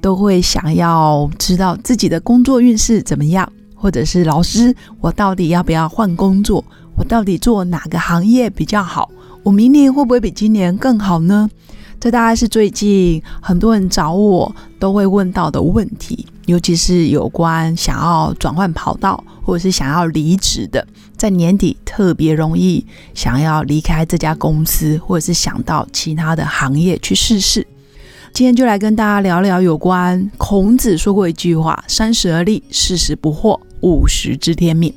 都会想要知道自己的工作运势怎么样，或者是老师，我到底要不要换工作？我到底做哪个行业比较好？我明年会不会比今年更好呢？这大概是最近很多人找我都会问到的问题，尤其是有关想要转换跑道或者是想要离职的，在年底特别容易想要离开这家公司，或者是想到其他的行业去试试。今天就来跟大家聊聊有关孔子说过一句话：“三十而立，四十不惑，五十知天命。”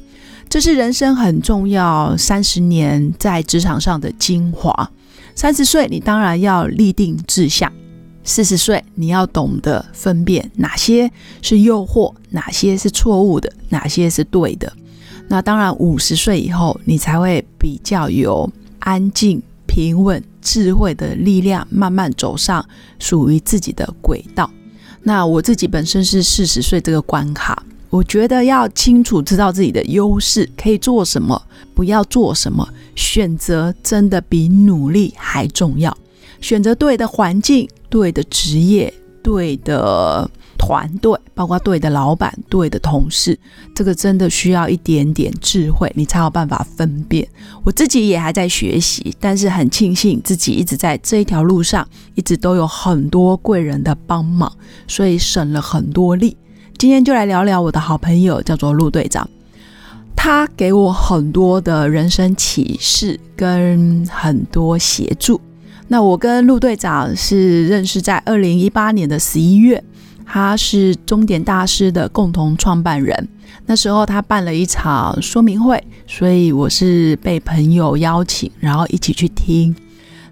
这是人生很重要三十年在职场上的精华。三十岁，你当然要立定志向；四十岁，你要懂得分辨哪些是诱惑，哪些是错误的，哪些是对的。那当然，五十岁以后，你才会比较有安静、平稳、智慧的力量，慢慢走上属于自己的轨道。那我自己本身是四十岁这个关卡。我觉得要清楚知道自己的优势，可以做什么，不要做什么，选择真的比努力还重要。选择对的环境、对的职业、对的团队，包括对的老板、对的同事，这个真的需要一点点智慧，你才有办法分辨。我自己也还在学习，但是很庆幸自己一直在这一条路上，一直都有很多贵人的帮忙，所以省了很多力。今天就来聊聊我的好朋友，叫做陆队长。他给我很多的人生启示跟很多协助。那我跟陆队长是认识在二零一八年的十一月，他是终点大师的共同创办人。那时候他办了一场说明会，所以我是被朋友邀请，然后一起去听。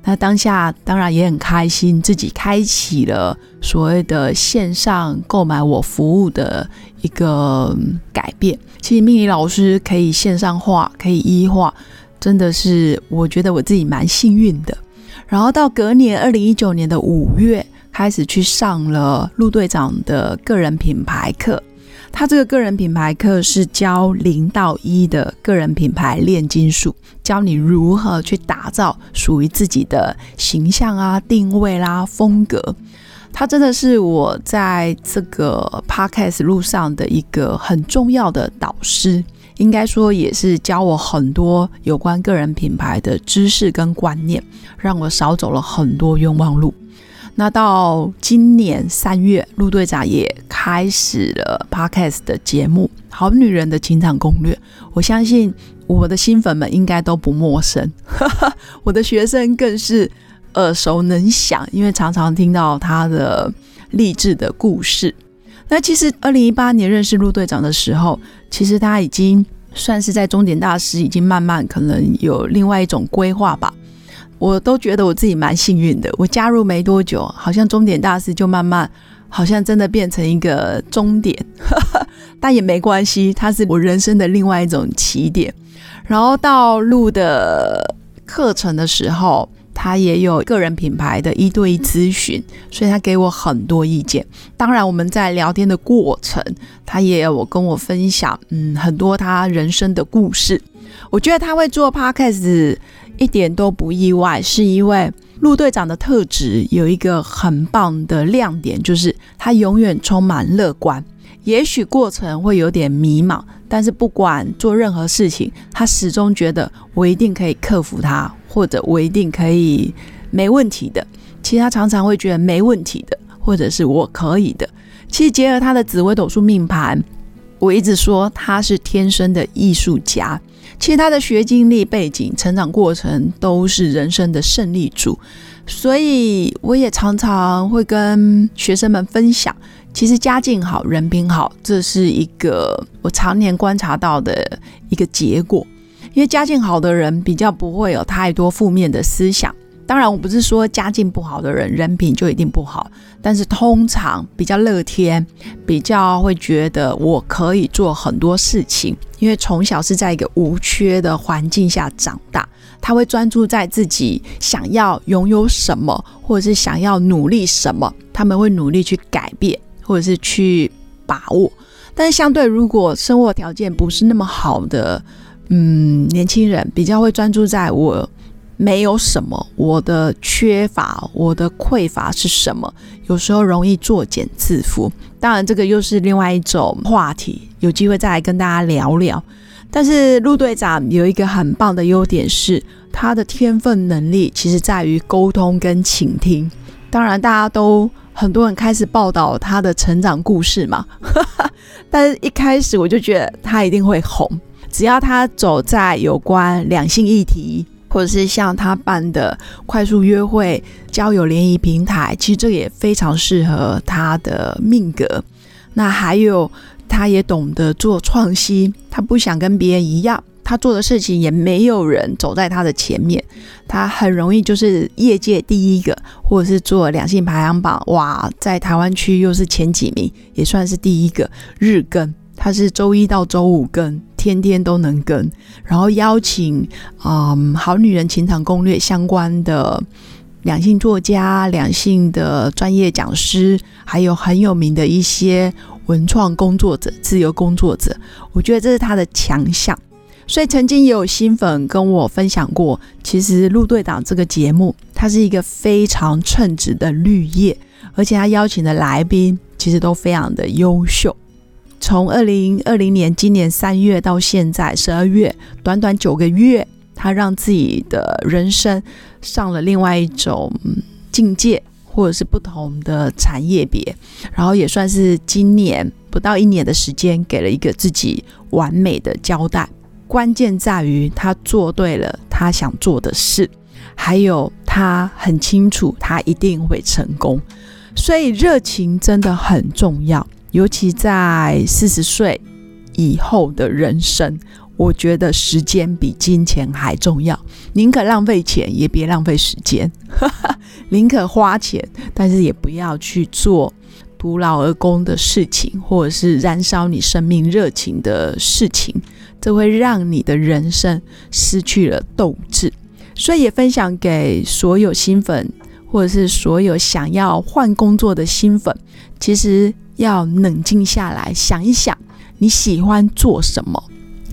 那当下当然也很开心，自己开启了所谓的线上购买我服务的一个改变。其实命理老师可以线上化，可以一化，真的是我觉得我自己蛮幸运的。然后到隔年二零一九年的五月，开始去上了陆队长的个人品牌课。他这个个人品牌课是教零到一的个人品牌炼金术，教你如何去打造属于自己的形象啊、定位啦、风格。他真的是我在这个 podcast 路上的一个很重要的导师，应该说也是教我很多有关个人品牌的知识跟观念，让我少走了很多冤枉路。那到今年三月，陆队长也开始了 podcast 的节目《好女人的情场攻略》。我相信我的新粉们应该都不陌生，我的学生更是耳熟能详，因为常常听到他的励志的故事。那其实二零一八年认识陆队长的时候，其实他已经算是在终点大师，已经慢慢可能有另外一种规划吧。我都觉得我自己蛮幸运的。我加入没多久，好像终点大师就慢慢，好像真的变成一个终点，但也没关系，它是我人生的另外一种起点。然后到录的课程的时候，他也有个人品牌的一对一咨询，所以他给我很多意见。当然，我们在聊天的过程，他也有跟我分享，嗯，很多他人生的故事。我觉得他会做 podcast。一点都不意外，是因为陆队长的特质有一个很棒的亮点，就是他永远充满乐观。也许过程会有点迷茫，但是不管做任何事情，他始终觉得我一定可以克服它，或者我一定可以没问题的。其他常常会觉得没问题的，或者是我可以的。其实结合他的紫微斗数命盘，我一直说他是天生的艺术家。其实他的学经历、背景、成长过程都是人生的胜利组，所以我也常常会跟学生们分享，其实家境好、人品好，这是一个我常年观察到的一个结果。因为家境好的人比较不会有太多负面的思想。当然，我不是说家境不好的人人品就一定不好，但是通常比较乐天，比较会觉得我可以做很多事情，因为从小是在一个无缺的环境下长大，他会专注在自己想要拥有什么，或者是想要努力什么，他们会努力去改变，或者是去把握。但是相对，如果生活条件不是那么好的，嗯，年轻人比较会专注在我。没有什么，我的缺乏，我的匮乏是什么？有时候容易作茧自缚。当然，这个又是另外一种话题，有机会再来跟大家聊聊。但是陆队长有一个很棒的优点是，他的天分能力其实在于沟通跟倾听。当然，大家都很多人开始报道他的成长故事嘛，但是一开始我就觉得他一定会红，只要他走在有关两性议题。或者是像他办的快速约会交友联谊平台，其实这也非常适合他的命格。那还有，他也懂得做创新，他不想跟别人一样，他做的事情也没有人走在他的前面，他很容易就是业界第一个，或者是做两性排行榜，哇，在台湾区又是前几名，也算是第一个日更。他是周一到周五更，天天都能跟，然后邀请嗯《好女人情场攻略》相关的两性作家、两性的专业讲师，还有很有名的一些文创工作者、自由工作者，我觉得这是他的强项。所以曾经也有新粉跟我分享过，其实陆队长这个节目，它是一个非常称职的绿叶，而且他邀请的来宾其实都非常的优秀。从二零二零年今年三月到现在十二月，短短九个月，他让自己的人生上了另外一种境界，或者是不同的产业别，然后也算是今年不到一年的时间，给了一个自己完美的交代。关键在于他做对了他想做的事，还有他很清楚他一定会成功，所以热情真的很重要。尤其在四十岁以后的人生，我觉得时间比金钱还重要。宁可浪费钱，也别浪费时间；宁可花钱，但是也不要去做徒劳而功的事情，或者是燃烧你生命热情的事情。这会让你的人生失去了斗志。所以也分享给所有新粉，或者是所有想要换工作的新粉，其实。要冷静下来想一想，你喜欢做什么？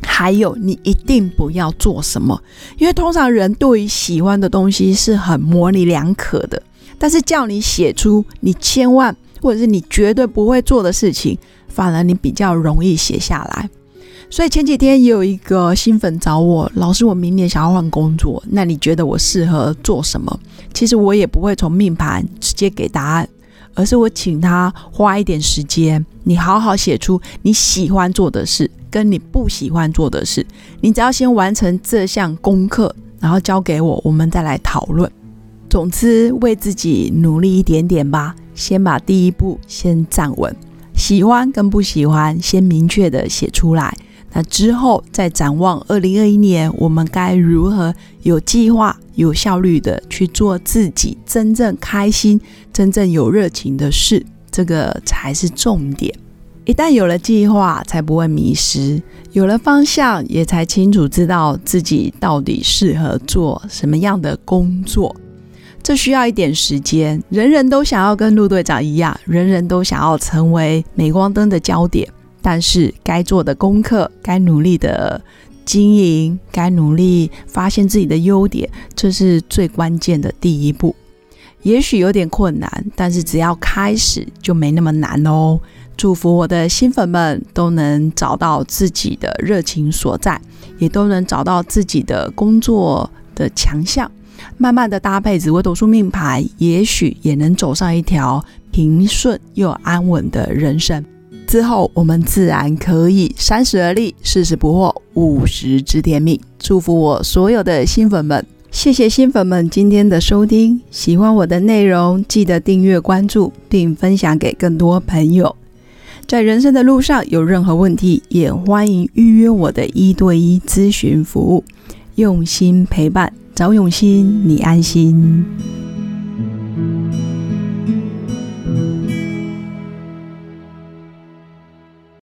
还有，你一定不要做什么？因为通常人对于喜欢的东西是很模棱两可的，但是叫你写出你千万或者是你绝对不会做的事情，反而你比较容易写下来。所以前几天也有一个新粉找我，老师，我明年想要换工作，那你觉得我适合做什么？其实我也不会从命盘直接给答案。而是我请他花一点时间，你好好写出你喜欢做的事，跟你不喜欢做的事。你只要先完成这项功课，然后交给我，我们再来讨论。总之，为自己努力一点点吧。先把第一步先站稳，喜欢跟不喜欢先明确的写出来。那之后再展望二零二一年，我们该如何有计划、有效率的去做自己真正开心、真正有热情的事？这个才是重点。一旦有了计划，才不会迷失；有了方向，也才清楚知道自己到底适合做什么样的工作。这需要一点时间。人人都想要跟陆队长一样，人人都想要成为镁光灯的焦点。但是该做的功课，该努力的经营，该努力发现自己的优点，这是最关键的第一步。也许有点困难，但是只要开始就没那么难哦。祝福我的新粉们都能找到自己的热情所在，也都能找到自己的工作的强项，慢慢的搭配紫微斗数命牌，也许也能走上一条平顺又安稳的人生。之后，我们自然可以三十而立，四十不惑，五十知天命。祝福我所有的新粉们，谢谢新粉们今天的收听。喜欢我的内容，记得订阅、关注，并分享给更多朋友。在人生的路上有任何问题，也欢迎预约我的一对一咨询服务，用心陪伴。找永新，你安心。